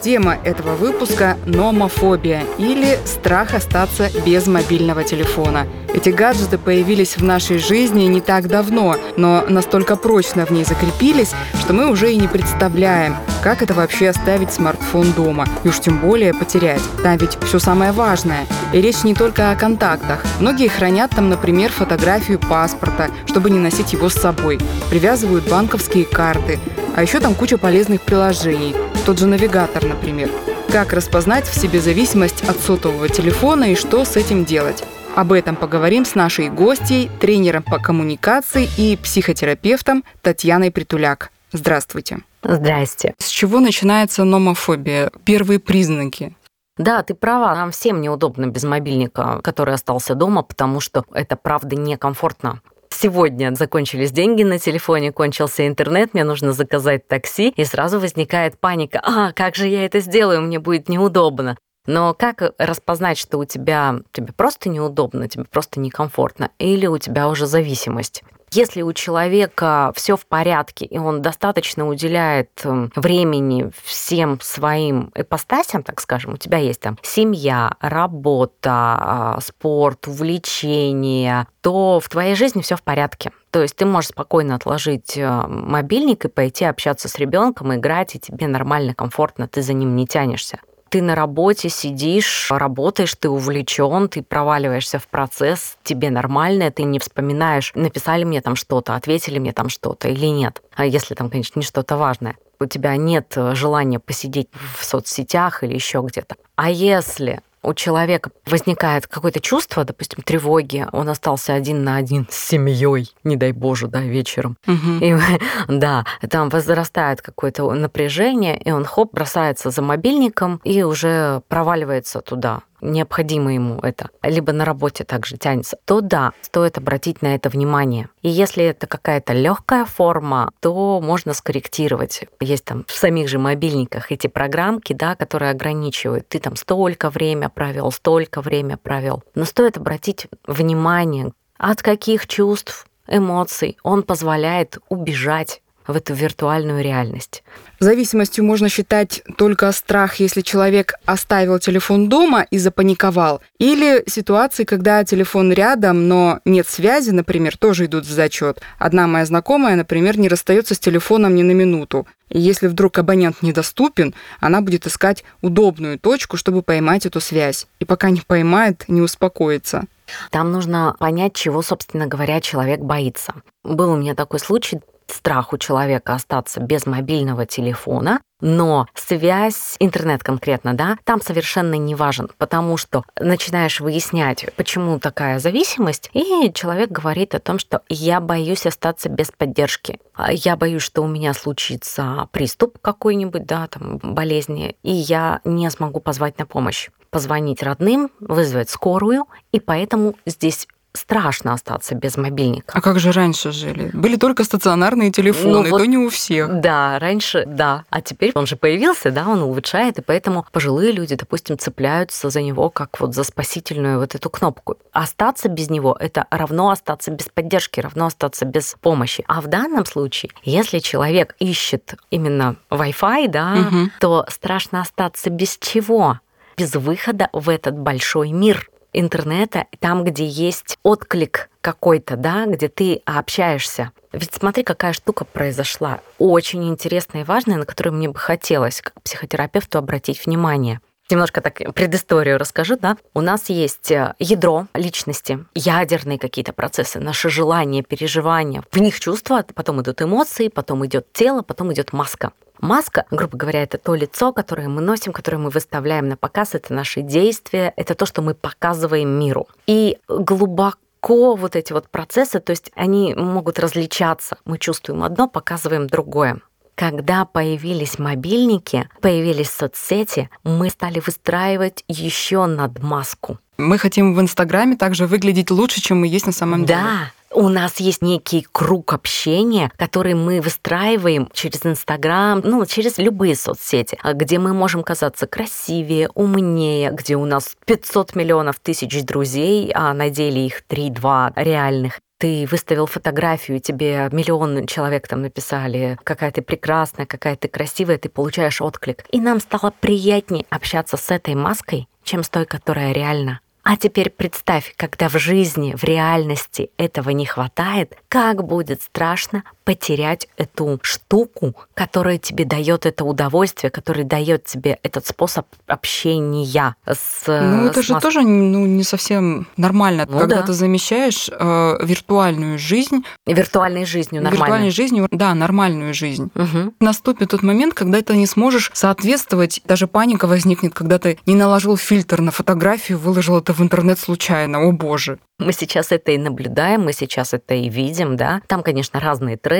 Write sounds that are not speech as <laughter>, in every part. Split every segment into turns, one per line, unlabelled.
Тема этого выпуска – номофобия или страх остаться без мобильного телефона. Эти гаджеты появились в нашей жизни не так давно, но настолько прочно в ней закрепились, что мы уже и не представляем, как это вообще оставить смартфон дома, и уж тем более потерять. Там ведь все самое важное. И речь не только о контактах. Многие хранят там, например, фотографию паспорта, чтобы не носить его с собой. Привязывают банковские карты. А еще там куча полезных приложений. Тот же навигатор, например. Как распознать в себе зависимость от сотового телефона и что с этим делать? Об этом поговорим с нашей гостьей, тренером по коммуникации и психотерапевтом Татьяной Притуляк. Здравствуйте.
Здрасте.
С чего начинается номофобия? Первые признаки.
Да, ты права, нам всем неудобно без мобильника, который остался дома, потому что это правда некомфортно. Сегодня закончились деньги на телефоне, кончился интернет, мне нужно заказать такси, и сразу возникает паника. А, как же я это сделаю, мне будет неудобно. Но как распознать, что у тебя тебе просто неудобно, тебе просто некомфортно, или у тебя уже зависимость? Если у человека все в порядке, и он достаточно уделяет эм, времени всем своим ипостасям, так скажем, у тебя есть там семья, работа, а, спорт, увлечения, то в твоей жизни все в порядке. То есть ты можешь спокойно отложить э, мобильник и пойти общаться с ребенком, играть, и тебе нормально, комфортно, ты за ним не тянешься ты на работе сидишь, работаешь, ты увлечен, ты проваливаешься в процесс, тебе нормально, ты не вспоминаешь, написали мне там что-то, ответили мне там что-то или нет. А если там, конечно, не что-то важное. У тебя нет э, желания посидеть в соцсетях или еще где-то. А если у человека возникает какое-то чувство, допустим, тревоги, он остался один на один с семьей, не дай боже, да, вечером. Угу. И, <laughs> да, там возрастает какое-то напряжение, и он хоп, бросается за мобильником и уже проваливается туда необходимо ему это, либо на работе также тянется, то да, стоит обратить на это внимание. И если это какая-то легкая форма, то можно скорректировать. Есть там в самих же мобильниках эти программки, да, которые ограничивают. Ты там столько время провел, столько время провел. Но стоит обратить внимание, от каких чувств, эмоций он позволяет убежать в эту виртуальную реальность.
Зависимостью можно считать только страх, если человек оставил телефон дома и запаниковал, или ситуации, когда телефон рядом, но нет связи, например, тоже идут в зачет. Одна моя знакомая, например, не расстается с телефоном ни на минуту. Если вдруг абонент недоступен, она будет искать удобную точку, чтобы поймать эту связь. И пока не поймает, не успокоится.
Там нужно понять, чего, собственно говоря, человек боится. Был у меня такой случай, страх у человека остаться без мобильного телефона, но связь, интернет конкретно, да, там совершенно не важен, потому что начинаешь выяснять, почему такая зависимость, и человек говорит о том, что я боюсь остаться без поддержки. Я боюсь, что у меня случится приступ какой-нибудь, да, там, болезни, и я не смогу позвать на помощь позвонить родным, вызвать скорую, и поэтому здесь страшно остаться без мобильника.
А как же раньше жили? Были только стационарные телефоны, ну, вот, то не у всех.
Да, раньше, да. А теперь он же появился, да, он улучшает, и поэтому пожилые люди, допустим, цепляются за него как вот за спасительную вот эту кнопку. Остаться без него – это равно остаться без поддержки, равно остаться без помощи. А в данном случае, если человек ищет именно Wi-Fi, да, угу. то страшно остаться без чего? Без выхода в этот большой мир интернета, там, где есть отклик какой-то, да, где ты общаешься. Ведь смотри, какая штука произошла. Очень интересная и важная, на которую мне бы хотелось как психотерапевту обратить внимание. Немножко так предысторию расскажу, да. У нас есть э, ядро личности, ядерные какие-то процессы, наши желания, переживания. В них чувства, потом идут эмоции, потом идет тело, потом идет маска. Маска, грубо говоря, это то лицо, которое мы носим, которое мы выставляем на показ, это наши действия, это то, что мы показываем миру. И глубоко вот эти вот процессы, то есть они могут различаться. Мы чувствуем одно, показываем другое. когда появились мобильники, появились соцсети, мы стали выстраивать еще над маску.
Мы хотим в Инстаграме также выглядеть лучше, чем мы есть на самом деле.
Да, у нас есть некий круг общения, который мы выстраиваем через Инстаграм, ну, через любые соцсети, а где мы можем казаться красивее, умнее, где у нас 500 миллионов тысяч друзей, а на деле их 3-2 реальных ты выставил фотографию, тебе миллион человек там написали, какая ты прекрасная, какая ты красивая, ты получаешь отклик. И нам стало приятнее общаться с этой маской, чем с той, которая реально а теперь представь, когда в жизни, в реальности этого не хватает, как будет страшно потерять эту штуку, которая тебе дает это удовольствие, который дает тебе этот способ общения с
Ну, это
с
же
мас-
тоже ну, не совсем нормально,
Ну
когда
да.
ты замещаешь э, виртуальную жизнь,
виртуальной жизнью
виртуальной
нормально.
жизнью, да, нормальную жизнь.
Мгм.
Наступит тот момент, когда ты не сможешь соответствовать, даже паника возникнет, когда ты не наложил фильтр на фотографию, выложил это в интернет случайно, о боже.
Мы сейчас это и наблюдаем, мы сейчас это и видим, да. Там, конечно, разные тренды.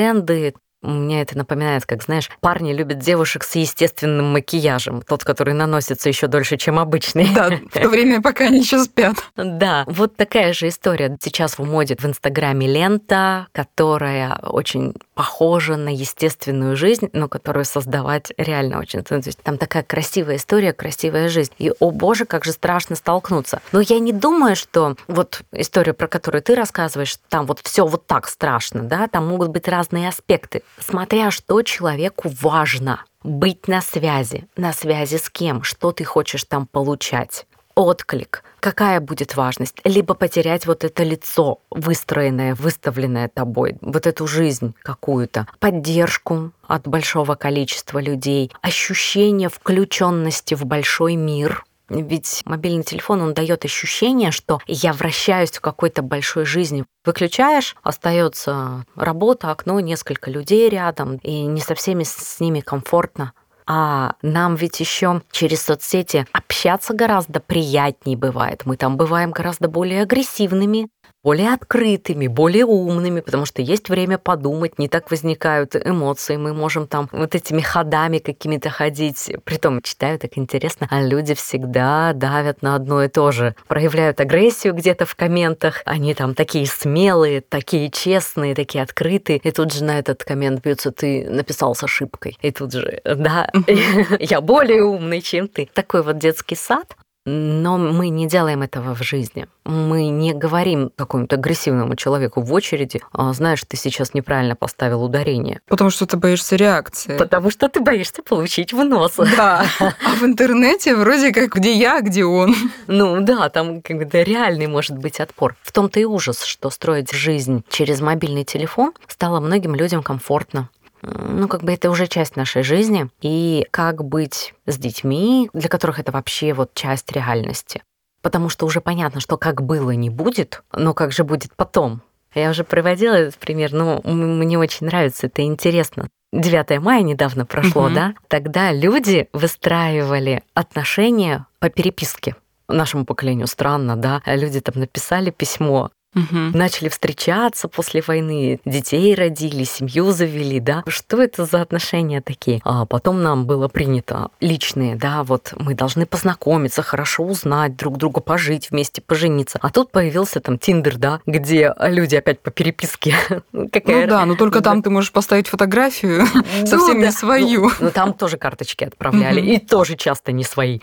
Мне это напоминает, как, знаешь, парни любят девушек с естественным макияжем, тот, который наносится еще дольше, чем обычный.
Да, в то время, пока они еще спят.
Да, вот такая же история. Сейчас в моде в Инстаграме лента, которая очень похожа на естественную жизнь, но которую создавать реально очень. То есть там такая красивая история, красивая жизнь. И, о боже, как же страшно столкнуться. Но я не думаю, что вот история, про которую ты рассказываешь, там вот все вот так страшно, да, там могут быть разные аспекты, смотря что человеку важно. Быть на связи. На связи с кем? Что ты хочешь там получать? Отклик, какая будет важность, либо потерять вот это лицо, выстроенное, выставленное тобой, вот эту жизнь какую-то, поддержку от большого количества людей, ощущение включенности в большой мир. Ведь мобильный телефон, он дает ощущение, что я вращаюсь в какой-то большой жизни. Выключаешь, остается работа, окно, несколько людей рядом, и не со всеми с ними комфортно. А нам ведь еще через соцсети общаться гораздо приятнее бывает. Мы там бываем гораздо более агрессивными, более открытыми, более умными, потому что есть время подумать, не так возникают эмоции, мы можем там вот этими ходами какими-то ходить. Притом, читаю так интересно, а люди всегда давят на одно и то же. Проявляют агрессию где-то в комментах, они там такие смелые, такие честные, такие открытые, и тут же на этот коммент бьются, ты написал с ошибкой. И тут же, да, <laughs> я более умный, чем ты. Такой вот детский сад, но мы не делаем этого в жизни. Мы не говорим какому-то агрессивному человеку в очереди, «А, знаешь, ты сейчас неправильно поставил ударение.
Потому что ты боишься реакции.
Потому что ты боишься получить в нос.
Да. А в интернете вроде как где я, где он.
Ну да, там как бы да, реальный может быть отпор. В том-то и ужас, что строить жизнь через мобильный телефон стало многим людям комфортно. Ну, как бы это уже часть нашей жизни. И как быть с детьми, для которых это вообще вот часть реальности. Потому что уже понятно, что как было не будет, но как же будет потом. Я уже приводила этот пример, но мне очень нравится, это интересно. 9 мая недавно прошло,
Мгм.
да? Тогда люди выстраивали отношения по переписке. Нашему поколению странно, да? Люди там написали письмо,
Мгм.
начали встречаться после войны, детей родили, семью завели, да. Что это за отношения такие? А потом нам было принято личные, да, вот мы должны познакомиться, хорошо узнать друг друга, пожить вместе, пожениться. А тут появился там Тиндер, да, где люди опять по переписке. <laughs> Какая
Ну да, но только там ты можешь поставить фотографию <laughs>
Ну
совсем не свою.
Ну, ну, там тоже карточки отправляли, и тоже часто не свои.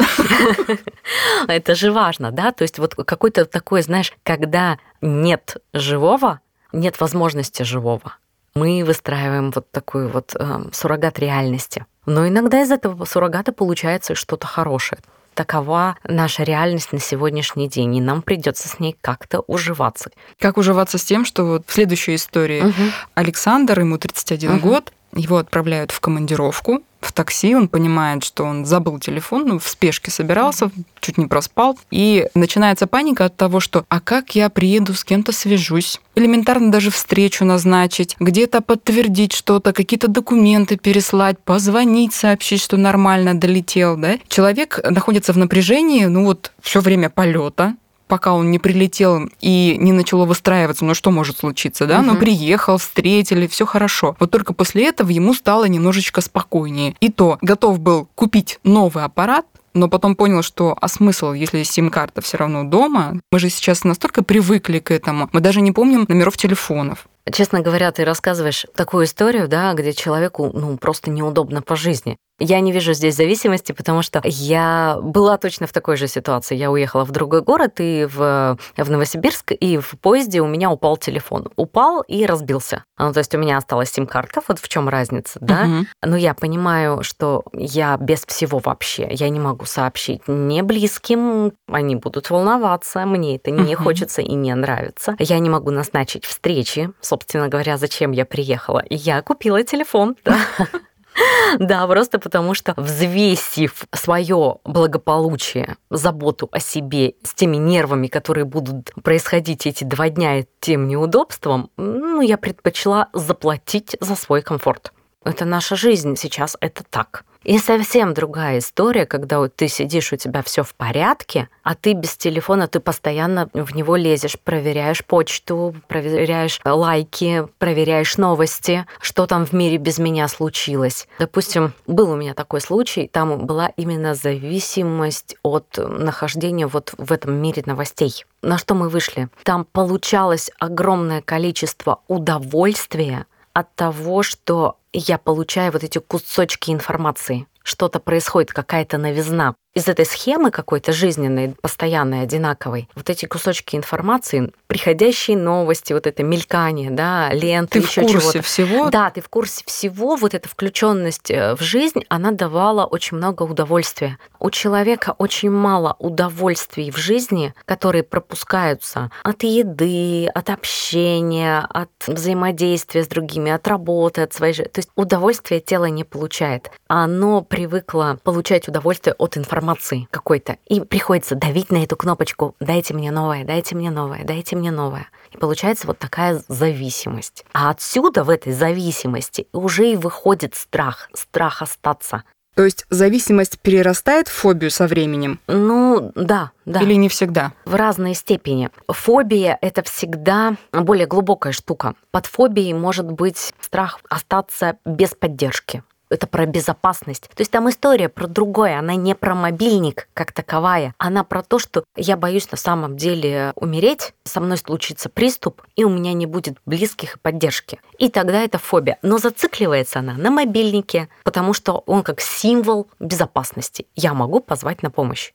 <laughs> Это же важно, да? То есть вот какой-то такой, знаешь, когда нет живого, нет возможности живого, мы выстраиваем вот такой вот эм, суррогат реальности. Но иногда из этого суррогата получается что-то хорошее. Такова наша реальность на сегодняшний день, и нам придется с ней как-то уживаться.
Как уживаться с тем, что вот в следующей истории
Мгм.
Александр, ему 31
Мгм.
год, его отправляют в командировку, в такси, он понимает, что он забыл телефон, ну, в спешке собирался, чуть не проспал, и начинается паника от того, что «а как я приеду, с кем-то свяжусь?» Элементарно даже встречу назначить, где-то подтвердить что-то, какие-то документы переслать, позвонить, сообщить, что нормально долетел, да? Человек находится в напряжении, ну вот, все время полета, пока он не прилетел и не начало выстраиваться, ну что может случиться, да? Угу. Ну приехал, встретили, все хорошо. Вот только после этого ему стало немножечко спокойнее. И то готов был купить новый аппарат, но потом понял, что а смысл, если сим-карта все равно дома? Мы же сейчас настолько привыкли к этому, мы даже не помним номеров телефонов.
Честно говоря, ты рассказываешь такую историю, да, где человеку ну, просто неудобно по жизни. Я не вижу здесь зависимости, потому что я была точно в такой же ситуации. Я уехала в другой город и в, в Новосибирск, и в поезде у меня упал телефон. Упал и разбился. Ну, то есть у меня осталась сим-карта, вот в чем разница, да? Угу. Но я понимаю, что я без всего вообще, я не могу сообщить не близким, они будут волноваться, мне это не угу. хочется и не нравится. Я не могу назначить встречи, собственно говоря, зачем я приехала. Я купила телефон, да. <laughs> <laughs> Да, просто потому что взвесив свое благополучие, заботу о себе с теми нервами, которые будут происходить эти два дня и тем неудобством, ну, я предпочла заплатить за свой комфорт. Это наша жизнь сейчас, это так. И совсем другая история, когда вот ты сидишь, у тебя все в порядке, а ты без телефона, ты постоянно в него лезешь, проверяешь почту, проверяешь лайки, проверяешь новости, что там в мире без меня случилось. Допустим, был у меня такой случай, там была именно зависимость от нахождения вот в этом мире новостей. На что мы вышли? Там получалось огромное количество удовольствия от того, что я получаю вот эти кусочки информации. Что-то происходит, какая-то новизна из этой схемы какой-то жизненной, постоянной, одинаковой, вот эти кусочки информации, приходящие новости, вот это мелькание, да, ленты,
ты еще чего-то. всего?
Да, ты в курсе всего. Вот эта включенность э, в жизнь, она давала очень много удовольствия. У человека очень мало удовольствий в жизни, которые пропускаются от еды, от общения, от взаимодействия с другими, от работы, от своей жизни. То есть удовольствие тело не получает. Оно привыкло получать удовольствие от информации какой-то. И приходится давить на эту кнопочку «дайте мне новое, дайте мне новое, дайте мне новое». И получается вот такая зависимость. А отсюда, в этой зависимости, уже и выходит страх, страх остаться.
То есть зависимость перерастает в фобию со временем?
Ну, да, да.
Или не всегда?
В разной степени. Фобия — это всегда более глубокая штука. Под фобией может быть страх остаться без поддержки это про безопасность. То есть там история про другое, она не про мобильник как таковая, она про то, что я боюсь на самом деле умереть, со мной случится приступ, и у меня не будет близких и поддержки. И тогда это фобия. Но зацикливается она на мобильнике, потому что он как символ безопасности. Я могу позвать на помощь.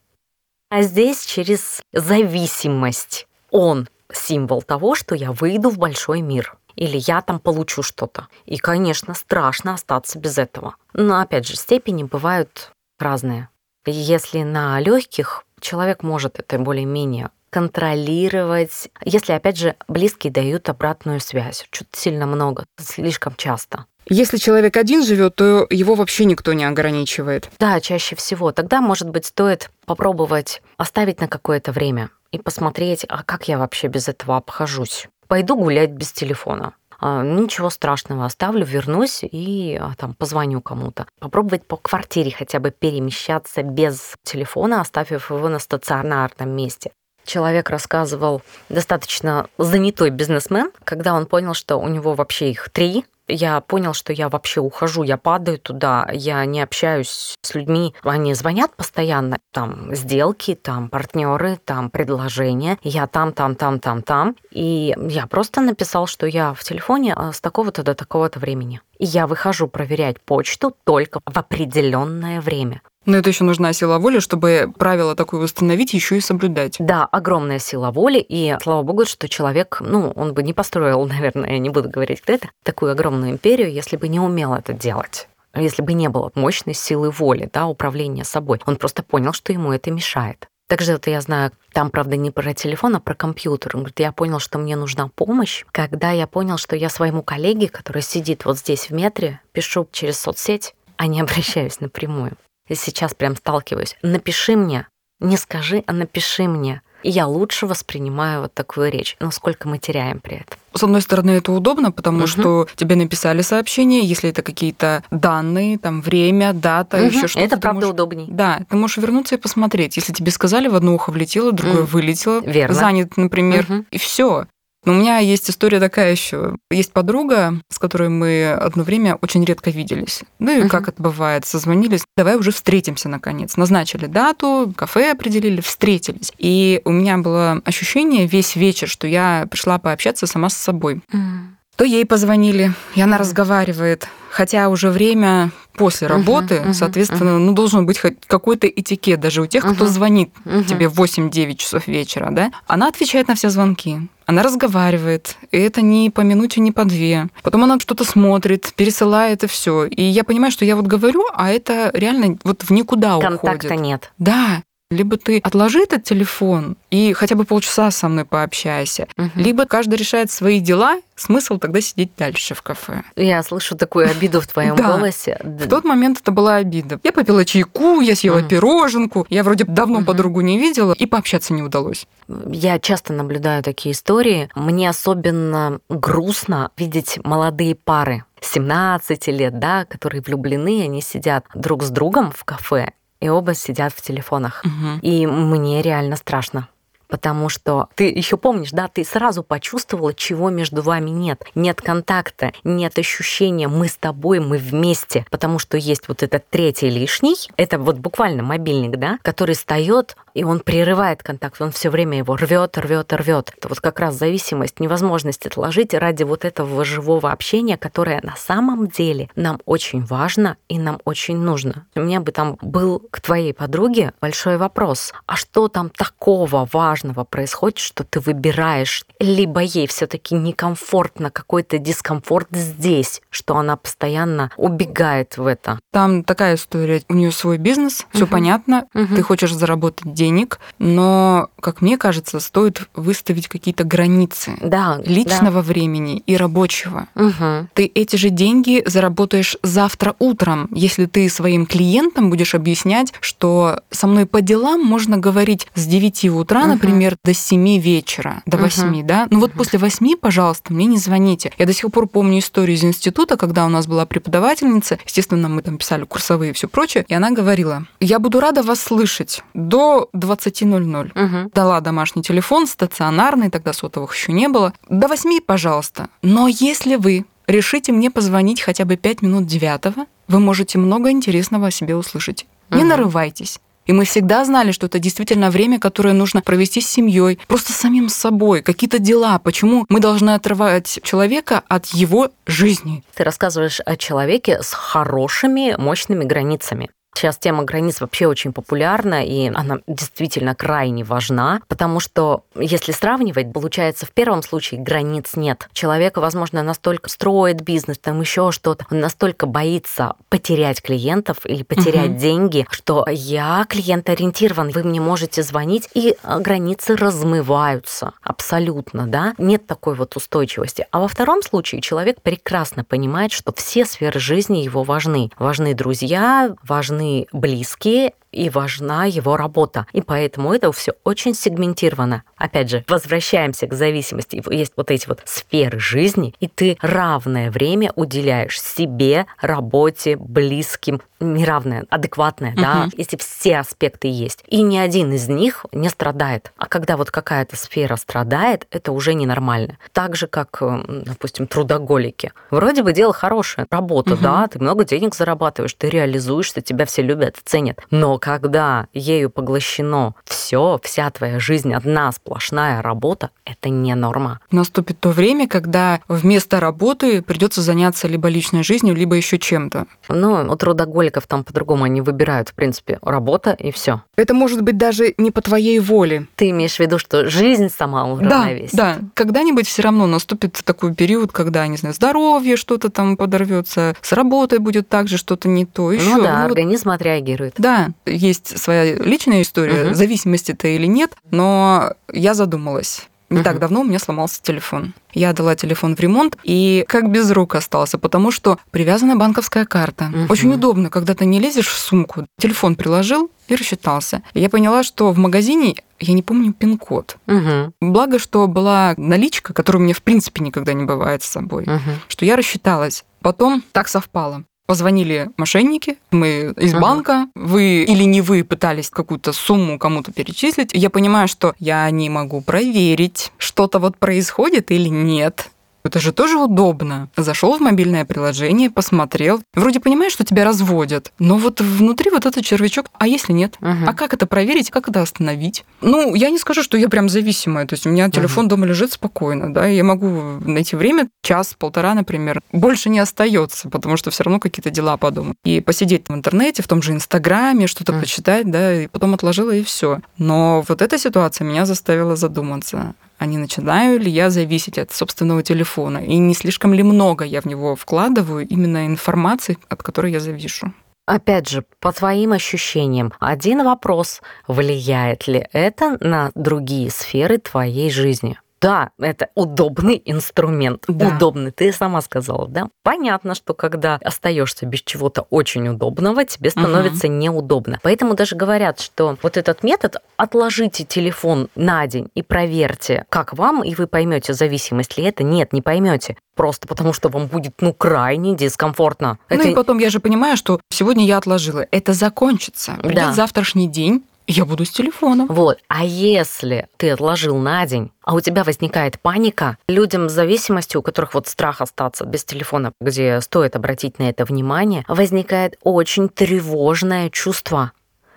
А здесь через зависимость. Он символ того, что я выйду в большой мир или я там получу что-то. И, конечно, страшно остаться без этого. Но, опять же, степени бывают разные. Если на легких человек может это более-менее контролировать, если, опять же, близкие дают обратную связь. Что-то сильно много, слишком часто.
Если человек один живет, то его вообще никто не ограничивает.
Да, чаще всего. Тогда, может быть, стоит попробовать оставить на какое-то время и посмотреть, а как я вообще без этого обхожусь пойду гулять без телефона. А, ничего страшного, оставлю, вернусь и а, там позвоню кому-то. Попробовать по квартире хотя бы перемещаться без телефона, оставив его на стационарном месте. Человек рассказывал, достаточно занятой бизнесмен, когда он понял, что у него вообще их три, я понял, что я вообще ухожу, я падаю туда, я не общаюсь с людьми. Они звонят постоянно, там сделки, там партнеры, там предложения. Я там, там, там, там, там. И я просто написал, что я в телефоне а, с такого-то до такого-то времени. Я выхожу проверять почту только в определенное время.
Но это еще нужна сила воли, чтобы правило такое установить, еще и соблюдать.
Да, огромная сила воли, и слава богу, что человек, ну, он бы не построил, <laughs> наверное, я не буду говорить, кто это, такую огромную империю, если бы не умел это делать если бы не было мощной силы воли, да, управления собой. Он просто понял, что ему это мешает. Также это я знаю, там, правда, не про телефон, а про компьютер. Он говорит, я понял, что мне нужна помощь, когда я понял, что я своему коллеге, который сидит вот здесь в метре, пишу через соцсеть, а не <laughs> обращаюсь напрямую сейчас прям сталкиваюсь. Напиши мне, не скажи, а напиши мне. И я лучше воспринимаю вот такую речь. Но сколько мы теряем при этом?
С одной стороны, это удобно, потому
Мгм.
что тебе написали сообщение, если это какие-то данные, там время, дата,
Мгм.
еще что-то.
Это правда
можешь-
удобней.
Да, ты можешь вернуться и посмотреть. Если тебе сказали, в одно ухо влетело, другое
М.
вылетело,
Верно.
занят, например,
Мгм.
и все. Но у меня есть история такая еще. Есть подруга, с которой мы одно время очень редко виделись. Ну и
Мгм.
как это бывает, созвонились, давай уже встретимся наконец. Назначили дату, кафе определили, встретились. И у меня было ощущение весь вечер, что я пришла пообщаться сама с собой.
М.
То ей позвонили, и она разговаривает. Хотя уже время после работы,
мгм,
соответственно, ну, должен быть хоть какой-то этикет даже у тех, кто
Мгм.
звонит
Мгм.
тебе в 8-9 часов вечера, да? Она отвечает на все звонки. Она разговаривает, и это не по минуте, не по две. Потом она что-то смотрит, пересылает и все. И я понимаю, что я вот говорю, а это реально вот в никуда
Контакта
уходит.
нет.
Да. Либо ты отложи этот телефон и хотя бы полчаса со мной пообщайся,
Мгм.
либо каждый решает свои дела, смысл тогда сидеть дальше в кафе.
Я слышу такую обиду в твоем <laughs> голосе.
В тот момент это была обида. Я попила чайку, я съела пироженку, я вроде давно подругу не видела, и пообщаться не удалось.
Я часто наблюдаю такие истории. Мне особенно грустно видеть молодые пары 17 лет, да, которые влюблены, они сидят друг с другом в кафе, и оба сидят в телефонах. И мне реально страшно. Потому что ты еще помнишь, да, ты сразу почувствовала, чего между вами нет. Нет контакта, нет ощущения, мы с тобой, мы вместе. Потому что есть вот этот третий лишний, это вот буквально мобильник, да, который встает, и он прерывает контакт, он все время его рвет, рвет, рвет. Это вот как раз зависимость, невозможность отложить ради вот этого живого общения, которое на самом деле нам очень важно и нам очень нужно. У меня бы там был к твоей подруге большой вопрос. А что там такого важного происходит, что ты выбираешь? Либо ей все-таки некомфортно, какой-то дискомфорт здесь, что она постоянно убегает в это.
Там такая история. У нее свой бизнес, все
Мгм.
понятно.
Мгм.
Ты хочешь заработать денег, но, как мне кажется, стоит выставить какие-то границы
Да,
личного времени и рабочего.
да. Мгм.
Ты эти же деньги заработаешь завтра утром, если ты своим клиентам будешь объяснять, что со мной по делам можно говорить с 9 утра,
Мгм.
например, до 7 вечера, до
Мгм.
8, да? Ну вот после 8, пожалуйста, мне не звоните. Я до сих пор помню историю из института, когда у нас была преподавательница, естественно, мы там писали курсовые и все прочее, и она говорила, я буду рада вас слышать до 20.00.
Мгм.
Дала домашний телефон, стационарный, тогда сотовых еще не было. До восьми, пожалуйста. Но если вы решите мне позвонить хотя бы пять минут девятого, вы можете много интересного о себе услышать. Не нарывайтесь. И мы всегда знали, что это действительно время, которое нужно провести с семьей, просто самим собой, какие-то дела. Почему мы должны отрывать человека от его жизни?
Ты рассказываешь о человеке с хорошими, мощными границами. Сейчас тема границ вообще очень популярна, и она действительно крайне важна, потому что если сравнивать, получается, в первом случае границ нет. Человек, возможно, настолько строит бизнес, там еще что-то, он настолько боится потерять клиентов или потерять
Мгм.
деньги, что я клиент-ориентирован, вы мне можете звонить, и а, границы размываются абсолютно, да, нет такой вот устойчивости. А во втором случае человек прекрасно понимает, что все сферы жизни его важны. Важны друзья, важны близкие, и важна его работа. И поэтому это все очень сегментировано. Опять же, возвращаемся к зависимости. Есть вот эти вот сферы жизни, и ты равное время уделяешь себе, работе, близким, неравное, адекватное, да,
Мгм.
если все аспекты есть. И ни один из них не страдает. А когда вот какая-то сфера страдает, это уже ненормально. Так же, как, э, допустим, трудоголики. Вроде бы дело хорошее, работа,
Мгм.
да, ты много денег зарабатываешь, ты реализуешься, тебя все любят, ценят. Но когда ею поглощено все, вся твоя жизнь, одна сплошная работа, это не норма.
Наступит то время, когда вместо работы придется заняться либо личной жизнью, либо еще чем-то.
Ну, у трудоголиков там по-другому они выбирают, в принципе, работа и все.
Это может быть даже не по твоей воле.
Ты имеешь в виду, что жизнь сама
Да,
уравновесит?
да. Когда-нибудь все равно наступит такой период, когда, не знаю, здоровье что-то там подорвется, с работой будет также что-то не то. Еще.
Ну да, организм отреагирует.
Да, есть своя личная история,
Мгм.
зависимости-то или нет, но я задумалась. Не
Мгм.
так давно у меня сломался телефон. Я дала телефон в ремонт и как без рук остался, потому что привязана банковская карта.
Мгм.
Очень удобно, когда ты не лезешь в сумку, телефон приложил и рассчитался. Я поняла, что в магазине я не помню пин-код.
Угу.
Благо, что была наличка, которая у меня в принципе никогда не бывает с собой,
Угу.
что я рассчиталась. Потом так совпало. Позвонили мошенники, мы из
Ага.
банка, вы или не вы пытались какую-то сумму кому-то перечислить. Я понимаю, что я не могу проверить, что-то вот происходит или нет. Это же тоже удобно. Зашел в мобильное приложение, посмотрел. Вроде понимаешь, что тебя разводят, но вот внутри вот этот червячок. А если нет?
Мгм.
А как это проверить, как это остановить? Ну, я не скажу, что я прям зависимая. То есть у меня телефон дома лежит спокойно, да, и я могу найти время, час-полтора, например. Больше не остается, потому что все равно какие-то дела по дому. И посидеть в интернете, в том же Инстаграме, что-то
Мгм.
почитать, да, и потом отложила, и все. Но вот эта ситуация меня заставила задуматься. А не начинаю ли я зависеть от собственного телефона? И не слишком ли много я в него вкладываю именно информации, от которой я завишу?
Опять же, по твоим ощущениям, один вопрос, влияет ли это на другие сферы твоей жизни? Да, это удобный инструмент.
Да.
Удобный, ты сама сказала, да? Понятно, что когда остаешься без чего-то очень удобного, тебе становится неудобно. Поэтому даже говорят, что вот этот метод отложите телефон на день и проверьте, как вам, и вы поймете, зависимость ли это. Нет, не поймете. Просто потому, что вам будет, ну, крайне дискомфортно.
Ну
Это
и потом я же понимаю, что сегодня я отложила. Это закончится. Придет
Да.
завтрашний день, я буду с телефоном.
Вот. А если ты отложил на день, а у тебя возникает паника, людям с зависимостью, у которых вот страх остаться без телефона, где стоит обратить на это внимание, возникает очень тревожное чувство.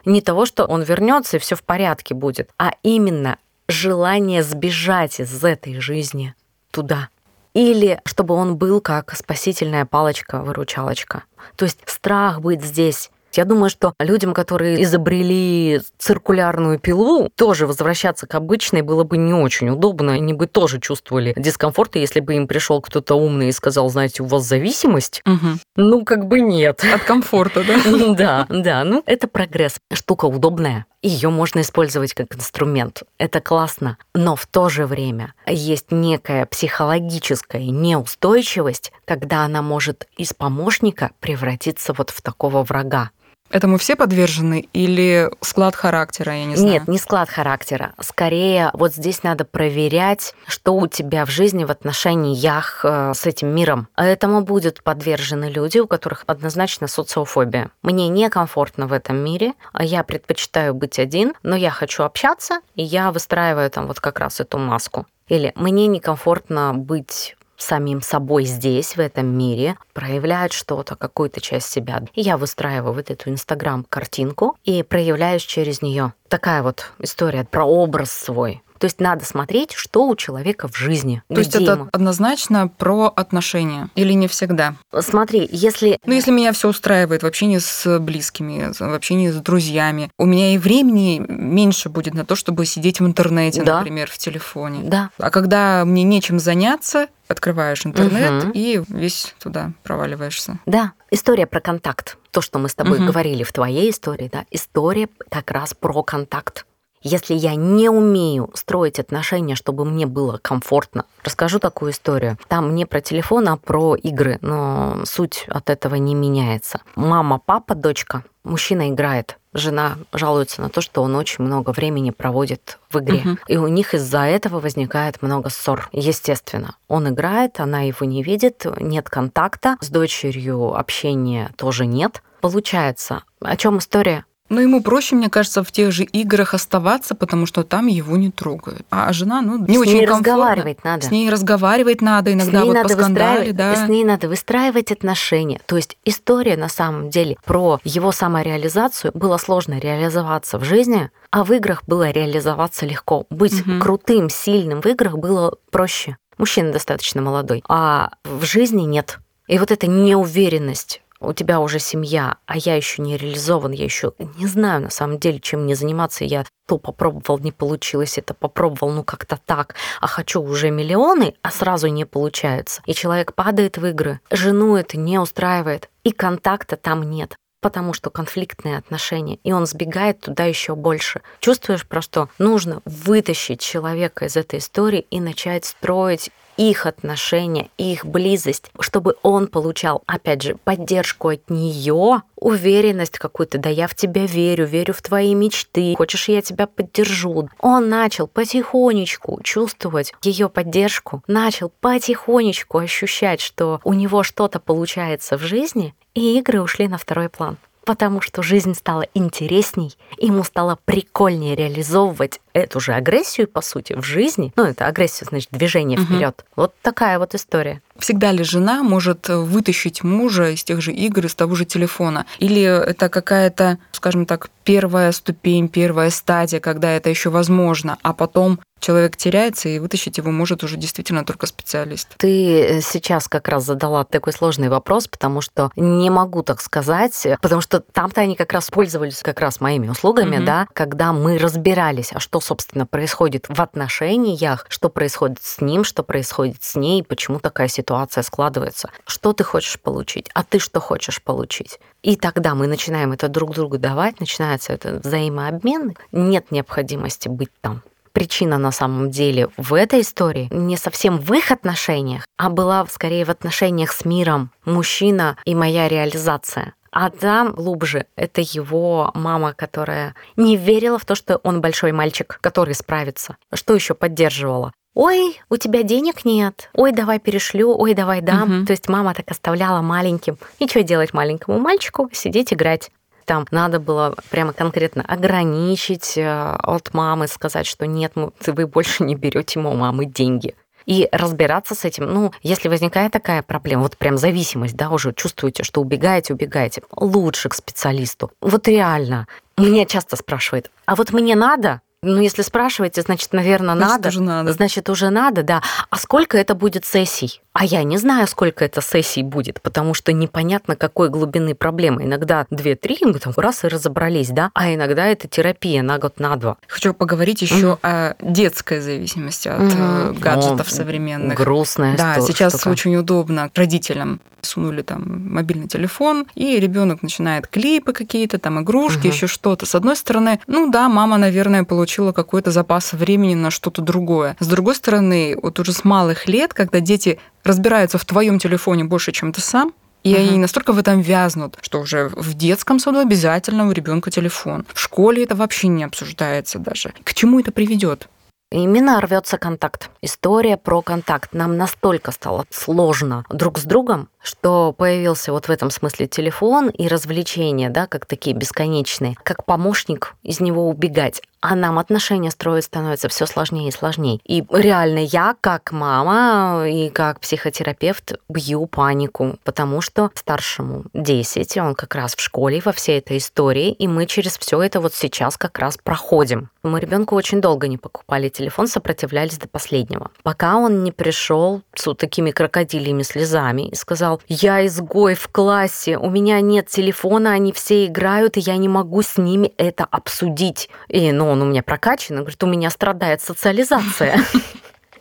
Не того, что он вернется и все в порядке будет, а именно желание сбежать из этой жизни туда. Или чтобы он был как спасительная палочка-выручалочка. То есть страх быть здесь. Я думаю, что людям, которые изобрели циркулярную пилу, тоже возвращаться к обычной было бы не очень удобно. Они бы тоже чувствовали дискомфорт, если бы им пришел кто-то умный и сказал, знаете, у вас зависимость,
Мгм.
ну, как бы нет.
От комфорта, да? <laughs>
Да, да, ну это прогресс. Штука удобная. Ее можно использовать как инструмент. Это классно. Но в то же время есть некая психологическая неустойчивость, когда она может из помощника превратиться вот в такого врага.
Этому все подвержены или склад характера, я не знаю?
Нет, не склад характера. Скорее, вот здесь надо проверять, что у тебя в жизни в отношениях э, с этим миром. Этому будут подвержены люди, у которых однозначно социофобия. Мне некомфортно в этом мире, а я предпочитаю быть один, но я хочу общаться, и я выстраиваю там вот как раз эту маску. Или мне некомфортно быть самим собой здесь, в этом мире, проявляют что-то, какую-то часть себя. И я выстраиваю вот эту инстаграм-картинку и проявляюсь через нее. Такая вот история про образ свой. То есть надо смотреть, что у человека в жизни.
То есть это
ему.
однозначно про отношения или не всегда?
Смотри, если
Ну, если меня все устраивает в общении с близкими, в общении с друзьями, у меня и времени меньше будет на то, чтобы сидеть в интернете,
Да.
например, в телефоне.
Да,
А когда мне нечем заняться, открываешь интернет
Мгм.
и весь туда проваливаешься.
Да, история про контакт. То, что мы с тобой
Мгм.
говорили в твоей истории, да, история как раз про контакт. Если я не умею строить отношения, чтобы мне было комфортно, расскажу такую историю. Там не про телефон, а про игры, но суть от этого не меняется. Мама, папа, дочка, мужчина играет, жена жалуется на то, что он очень много времени проводит в игре.
Мгм.
И у них из-за этого возникает много ссор. Естественно, он играет, она его не видит, нет контакта, с дочерью общения тоже нет. Получается, о чем история?
Но ему проще, мне кажется, в тех же играх оставаться, потому что там его не трогают. А жена, ну, не
с
очень
ней
комфортно.
разговаривать надо.
С ней разговаривать надо, иногда
с ней
вот
надо
поскандали,
выстраивать,
да.
с ней надо выстраивать отношения. То есть история на самом деле про его самореализацию было сложно реализоваться в жизни, а в играх было реализоваться легко. Быть
Мгм.
крутым, сильным в играх было проще. Мужчина достаточно молодой, а в жизни нет. И вот эта неуверенность у тебя уже семья, а я еще не реализован, я еще не знаю на самом деле, чем мне заниматься. Я то попробовал, не получилось, это попробовал, ну как-то так, а хочу уже миллионы, а сразу не получается. И человек падает в игры, жену это не устраивает, и контакта там нет потому что конфликтные отношения, и он сбегает туда еще больше. Чувствуешь просто, нужно вытащить человека из этой истории и начать строить их отношения, их близость, чтобы он получал, опять же, поддержку от нее, уверенность какую-то, да я в тебя верю, верю в твои мечты, хочешь, я тебя поддержу. Он начал потихонечку чувствовать ее поддержку, начал потихонечку ощущать, что у него что-то получается в жизни, и игры ушли на второй план потому что жизнь стала интересней, ему стало прикольнее реализовывать эту же агрессию, по сути, в жизни. Ну, это агрессия, значит, движение угу. вперед. Вот такая вот история.
Всегда ли жена может вытащить мужа из тех же игр, из того же телефона? Или это какая-то, скажем так, первая ступень, первая стадия, когда это еще возможно, а потом человек теряется, и вытащить его может уже действительно только специалист.
Ты сейчас как раз задала такой сложный вопрос, потому что не могу так сказать, потому что там-то они как раз пользовались как раз моими услугами, угу. да, когда мы разбирались, а что, собственно, происходит в отношениях, что происходит с ним, что происходит с ней, почему такая ситуация складывается, что ты хочешь получить, а ты что хочешь получить. И тогда мы начинаем это друг другу давать, начинается этот взаимообмен, нет необходимости быть там причина на самом деле в этой истории не совсем в их отношениях, а была скорее в отношениях с миром мужчина и моя реализация. А там глубже это его мама, которая не верила в то, что он большой мальчик, который справится. Что еще поддерживала? Ой, у тебя денег нет. Ой, давай перешлю. Ой, давай дам. Угу. То есть мама так оставляла маленьким. И что делать маленькому мальчику? Сидеть играть. Там надо было прямо конкретно ограничить э, от мамы, сказать, что нет, вы больше не берете у мамы деньги и разбираться с этим. Ну, если возникает такая проблема, вот прям зависимость, да, уже чувствуете, что убегаете, убегаете, лучше к специалисту. Вот реально. Меня часто спрашивают, а вот мне надо? Ну, если спрашиваете, значит, наверное, значит, надо.
Уже надо.
Значит, уже надо, да. А сколько это будет сессий? А я не знаю, сколько это сессий будет, потому что непонятно, какой глубины проблемы. Иногда 2-3, мы там раз и разобрались, да, а иногда это терапия на год, на два.
Хочу поговорить еще mm. о детской зависимости от mm. гаджетов О, современных.
Грустная
Да, сейчас штука. очень удобно родителям сунули там мобильный телефон, и ребенок начинает клипы какие-то, там игрушки, угу. еще что-то. С одной стороны, ну да, мама, наверное, получила какой-то запас времени на что-то другое. С другой стороны, вот уже с малых лет, когда дети разбираются в твоем телефоне больше, чем ты сам, и uh-huh. они настолько в этом вязнут, что уже в детском саду обязательно у ребенка телефон. В школе это вообще не обсуждается даже. К чему это приведет?
Именно рвется контакт. История про контакт. Нам настолько стало сложно друг с другом, что появился вот в этом смысле телефон и развлечения, да, как такие бесконечные, как помощник из него убегать. А нам отношения строить становится все сложнее и сложнее. И реально я, как мама и как психотерапевт, бью панику, потому что старшему 10, он как раз в школе во всей этой истории, и мы через все это вот сейчас как раз проходим. Мы ребенку очень долго не покупали телефон, сопротивлялись до последнего. Пока он не пришел с вот такими крокодильями слезами и сказал, сказал, я изгой в классе, у меня нет телефона, они все играют, и я не могу с ними это обсудить. И, ну, он у меня прокачан, говорит, у меня страдает социализация.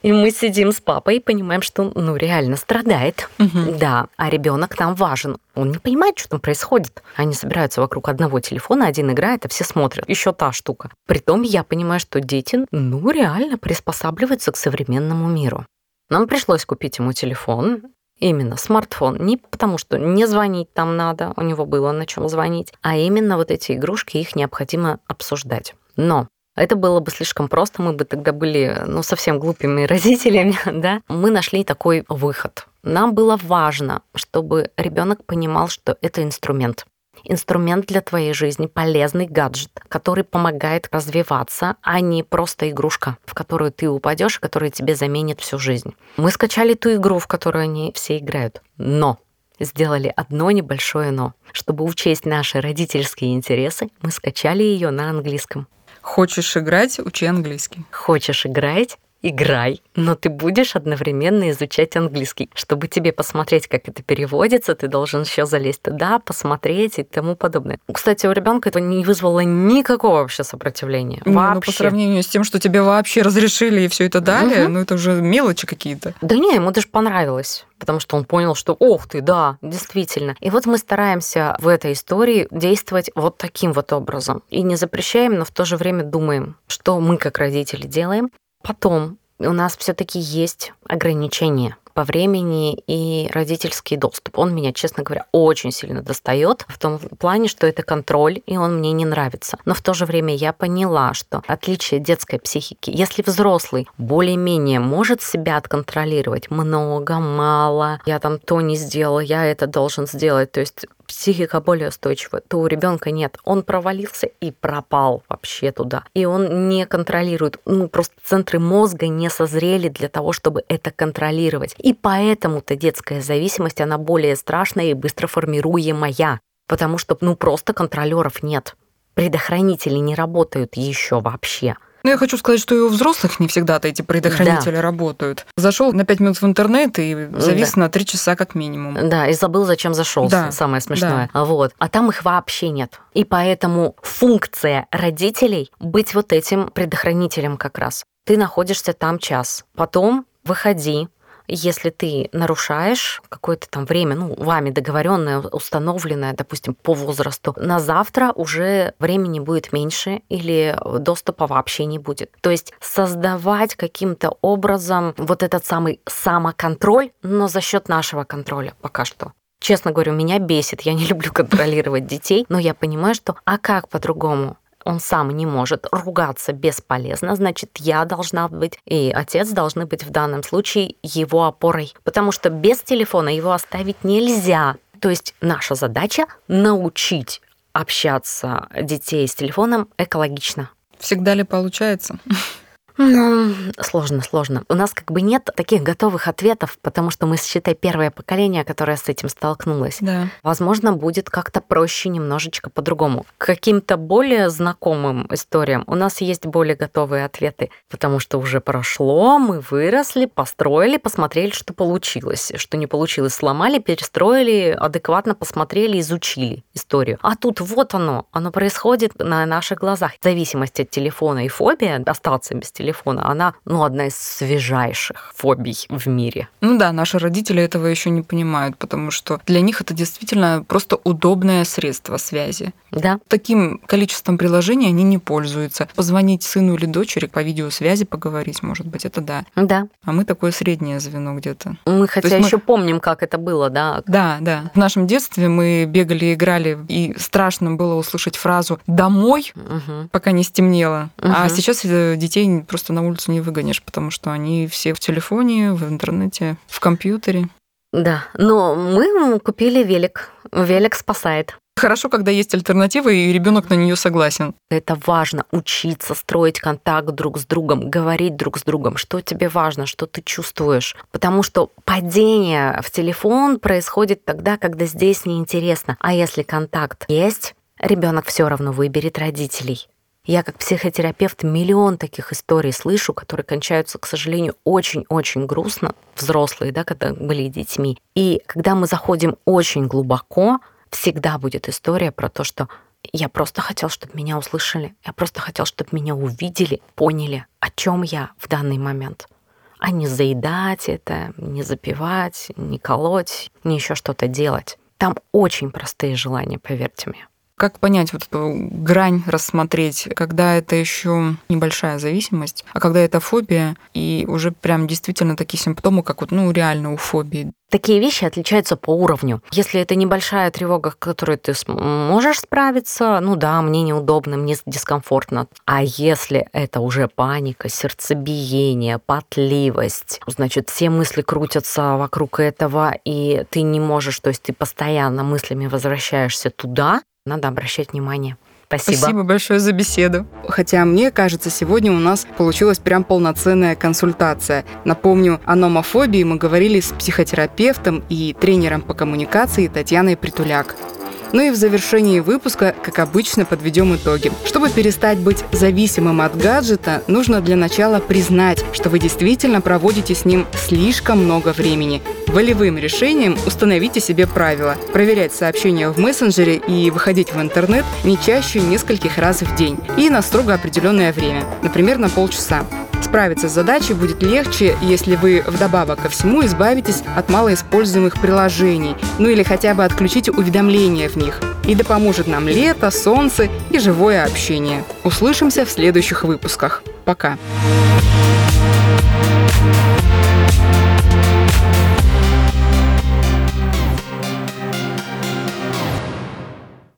И мы сидим с папой и понимаем, что ну реально страдает. Угу. Да, а ребенок там важен. Он не понимает, что там происходит. Они собираются вокруг одного телефона, один играет, а все смотрят. Еще та штука. Притом я понимаю, что дети, ну, реально приспосабливаются к современному миру. Нам пришлось купить ему телефон, Именно смартфон. Не потому, что не звонить там надо, у него было на чем звонить, а именно вот эти игрушки, их необходимо обсуждать. Но это было бы слишком просто, мы бы тогда были, ну, совсем глупыми <laughs> родителями, да. Мы нашли такой выход. Нам было важно, чтобы ребенок понимал, что это инструмент инструмент для твоей жизни, полезный гаджет, который помогает развиваться, а не просто игрушка, в которую ты упадешь, которая тебе заменит всю жизнь. Мы скачали ту игру, в которую они все играют, но сделали одно небольшое но. Чтобы учесть наши родительские интересы, мы скачали ее на английском.
Хочешь играть, учи английский.
Хочешь играть, играй, но ты будешь одновременно изучать английский. Чтобы тебе посмотреть, как это переводится, ты должен еще залезть туда, посмотреть и тому подобное. Кстати, у ребенка это не вызвало никакого вообще сопротивления. Не, вообще.
Ну, по сравнению с тем, что тебе вообще разрешили и все это дали, угу. ну это уже мелочи какие-то.
Да не, ему даже понравилось потому что он понял, что ох ты, да, действительно. И вот мы стараемся в этой истории действовать вот таким вот образом. И не запрещаем, но в то же время думаем, что мы как родители делаем, Потом У нас все-таки есть ограничения по времени и родительский доступ. Он меня, честно говоря, очень сильно достает в том плане, что это контроль, и он мне не нравится. Но в то же время я поняла, что отличие детской психики, если взрослый более-менее может себя отконтролировать много, мало, я там то не сделала, я это должен сделать, то есть психика более устойчивая, то у ребенка нет. Он провалился и пропал вообще туда. И он не контролирует. Ну, просто центры мозга не созрели для того, чтобы это контролировать. И поэтому-то детская зависимость, она более страшная и быстро формируемая. Потому что, ну, просто контролеров нет. Предохранители не работают еще вообще.
Ну, я хочу сказать, что и у взрослых не всегда-то эти предохранители да. работают. Зашел на 5 минут в интернет и завис да. на 3 часа как минимум.
Да, и забыл, зачем зашел. Да. Самое смешное. Да. Вот. А там их вообще нет. И поэтому функция родителей быть вот этим предохранителем как раз. Ты находишься там час. Потом выходи, если ты нарушаешь какое-то там время, ну, вами договоренное, установленное, допустим, по возрасту, на завтра уже времени будет меньше или доступа вообще не будет. То есть создавать каким-то образом вот этот самый самоконтроль, но за счет нашего контроля пока что. Честно говорю, меня бесит, я не <laughs> люблю контролировать детей, но я понимаю, что а как по-другому? Он сам не может ругаться бесполезно, значит, я должна быть, и отец должны быть в данном случае его опорой. Потому что без телефона его оставить нельзя. То есть наша задача научить общаться детей с телефоном экологично.
Всегда ли получается?
Ну, сложно, сложно. У нас как бы нет таких готовых ответов, потому что мы, считай, первое поколение, которое с этим столкнулось.
Да.
Возможно, будет как-то проще немножечко по-другому. К каким-то более знакомым историям у нас есть более готовые ответы, потому что уже прошло, мы выросли, построили, посмотрели, что получилось. Что не получилось, сломали, перестроили, адекватно посмотрели, изучили историю. А тут вот оно, оно происходит на наших глазах. Зависимость от телефона и фобия остаться без телефона телефона, она, ну, одна из свежайших фобий в мире.
Ну да, наши родители этого еще не понимают, потому что для них это действительно просто удобное средство связи.
Да.
Таким количеством приложений они не пользуются. Позвонить сыну или дочери по видеосвязи, поговорить, может быть, это да.
Да.
А мы такое среднее звено где-то.
Мы хотя еще мы... помним, как это было, да.
Да, да. В нашем детстве мы бегали, играли, и страшно было услышать фразу «домой», угу. пока не стемнело. Угу. А сейчас э, детей просто на улицу не выгонишь, потому что они все в телефоне, в интернете, в компьютере.
Да, но мы купили велик. Велик спасает.
Хорошо, когда есть альтернатива, и ребенок на нее согласен.
Это важно учиться строить контакт друг с другом, говорить друг с другом, что тебе важно, что ты чувствуешь. Потому что падение в телефон происходит тогда, когда здесь неинтересно. А если контакт есть, ребенок все равно выберет родителей. Я как психотерапевт миллион таких историй слышу, которые кончаются, к сожалению, очень-очень грустно, взрослые, да, когда были детьми. И когда мы заходим очень глубоко, всегда будет история про то, что я просто хотел, чтобы меня услышали, я просто хотел, чтобы меня увидели, поняли, о чем я в данный момент. А не заедать это, не запивать, не колоть, не еще что-то делать. Там очень простые желания, поверьте мне.
Как понять вот эту грань рассмотреть, когда это еще небольшая зависимость, а когда это фобия и уже прям действительно такие симптомы, как вот, ну, реально у фобии.
Такие вещи отличаются по уровню. Если это небольшая тревога, с которой ты можешь справиться, ну да, мне неудобно, мне дискомфортно. А если это уже паника, сердцебиение, потливость, значит, все мысли крутятся вокруг этого, и ты не можешь, то есть ты постоянно мыслями возвращаешься туда, надо обращать внимание. Спасибо.
Спасибо большое за беседу. Хотя мне кажется, сегодня у нас получилась прям полноценная консультация. Напомню, о номофобии мы говорили с психотерапевтом и тренером по коммуникации Татьяной Притуляк. Ну и в завершении выпуска, как обычно, подведем итоги. Чтобы перестать быть зависимым от гаджета, нужно для начала признать, что вы действительно проводите с ним слишком много времени. Волевым решением установите себе правила. Проверять сообщения в мессенджере и выходить в интернет не чаще нескольких раз в день и на строго определенное время, например, на полчаса. Справиться с задачей будет легче, если вы вдобавок ко всему избавитесь от малоиспользуемых приложений, ну или хотя бы отключите уведомления в них. И да поможет нам лето, солнце и живое общение. Услышимся в следующих выпусках. Пока.